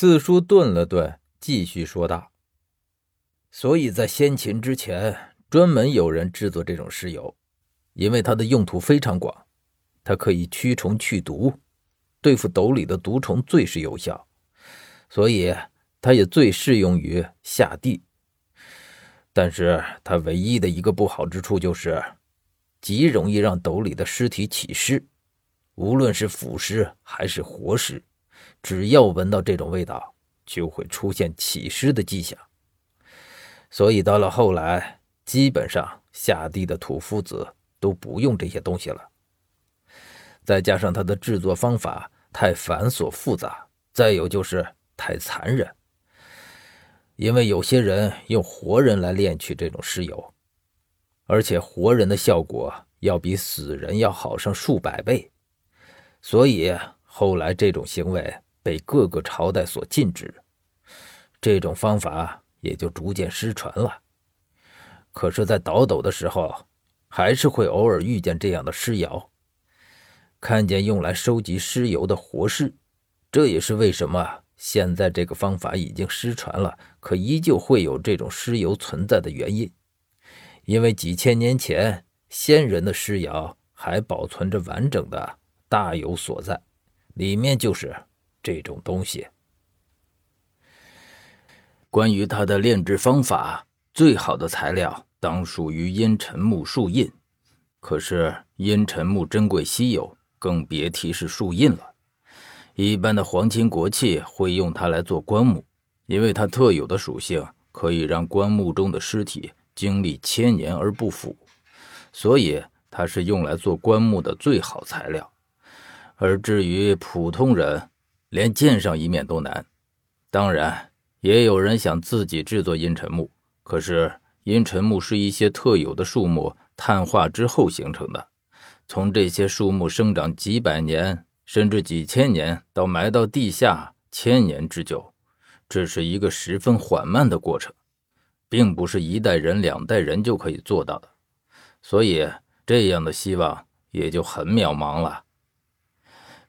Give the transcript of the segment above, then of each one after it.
四叔顿了顿，继续说道：“所以在先秦之前，专门有人制作这种尸油，因为它的用途非常广，它可以驱虫去毒，对付斗里的毒虫最是有效，所以它也最适用于下地。但是它唯一的一个不好之处就是，极容易让斗里的尸体起尸，无论是腐尸还是活尸。”只要闻到这种味道，就会出现起尸的迹象。所以到了后来，基本上下地的土夫子都不用这些东西了。再加上它的制作方法太繁琐复杂，再有就是太残忍。因为有些人用活人来炼取这种尸油，而且活人的效果要比死人要好上数百倍，所以后来这种行为。被各个朝代所禁止，这种方法也就逐渐失传了。可是，在倒斗的时候，还是会偶尔遇见这样的尸窑，看见用来收集尸油的活尸。这也是为什么现在这个方法已经失传了，可依旧会有这种尸油存在的原因。因为几千年前先人的尸窑还保存着完整的，大有所在，里面就是。这种东西，关于它的炼制方法，最好的材料当属于阴沉木树印。可是阴沉木珍贵稀有，更别提是树印了。一般的皇亲国戚会用它来做棺木，因为它特有的属性可以让棺木中的尸体经历千年而不腐，所以它是用来做棺木的最好材料。而至于普通人，连见上一面都难，当然也有人想自己制作阴沉木。可是阴沉木是一些特有的树木碳化之后形成的，从这些树木生长几百年甚至几千年到埋到地下千年之久，这是一个十分缓慢的过程，并不是一代人两代人就可以做到的，所以这样的希望也就很渺茫了。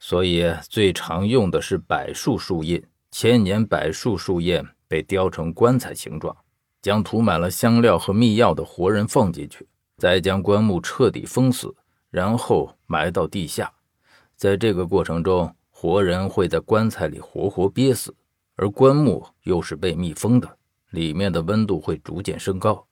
所以最常用的是柏树树印，千年柏树树印被雕成棺材形状，将涂满了香料和秘药的活人放进去，再将棺木彻底封死，然后埋到地下。在这个过程中，活人会在棺材里活活憋死，而棺木又是被密封的，里面的温度会逐渐升高。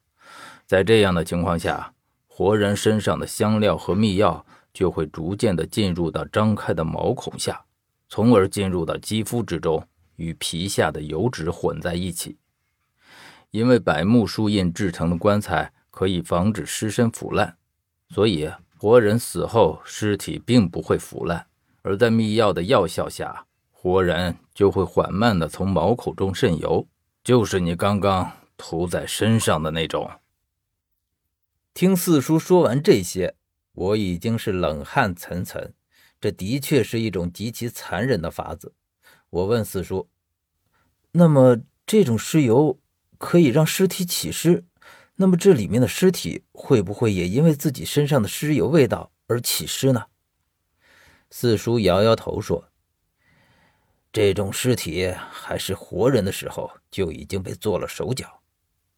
在这样的情况下，活人身上的香料和秘药。就会逐渐的进入到张开的毛孔下，从而进入到肌肤之中，与皮下的油脂混在一起。因为柏木树印制成的棺材可以防止尸身腐烂，所以活人死后尸体并不会腐烂。而在秘药的药效下，活人就会缓慢的从毛孔中渗油，就是你刚刚涂在身上的那种。听四叔说完这些。我已经是冷汗涔涔，这的确是一种极其残忍的法子。我问四叔：“那么这种尸油可以让尸体起尸？那么这里面的尸体会不会也因为自己身上的尸油味道而起尸呢？”四叔摇摇头说：“这种尸体还是活人的时候就已经被做了手脚，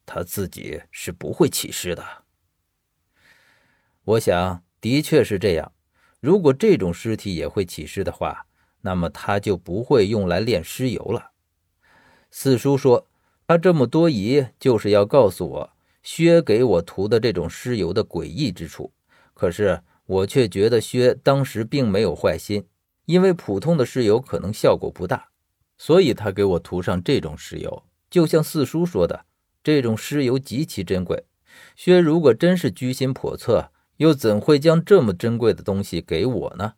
他自己是不会起尸的。”我想，的确是这样。如果这种尸体也会起尸的话，那么他就不会用来炼尸油了。四叔说，他这么多疑，就是要告诉我薛给我涂的这种尸油的诡异之处。可是我却觉得薛当时并没有坏心，因为普通的尸油可能效果不大，所以他给我涂上这种尸油。就像四叔说的，这种尸油极其珍贵。薛如果真是居心叵测，又怎会将这么珍贵的东西给我呢？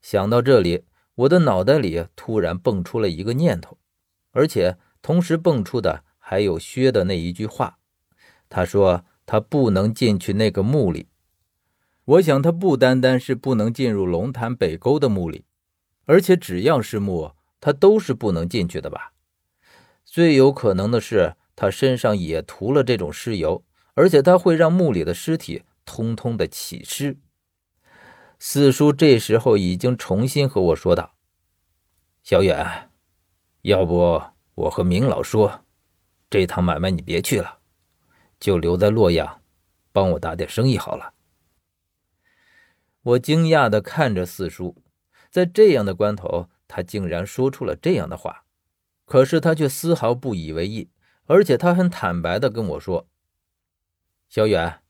想到这里，我的脑袋里突然蹦出了一个念头，而且同时蹦出的还有薛的那一句话。他说他不能进去那个墓里。我想他不单单是不能进入龙潭北沟的墓里，而且只要是墓，他都是不能进去的吧？最有可能的是他身上也涂了这种尸油，而且他会让墓里的尸体。通通的起尸。四叔这时候已经重新和我说道：“小远，要不我和明老说，这趟买卖你别去了，就留在洛阳，帮我打点生意好了。我惊讶的看着四叔，在这样的关头，他竟然说出了这样的话，可是他却丝毫不以为意，而且他很坦白的跟我说：“小远，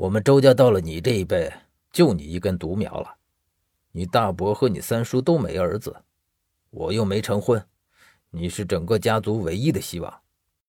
我们周家到了你这一辈，就你一根独苗了，你大伯和你三叔都没儿子，我又没成婚，你是整个家族唯一的希望。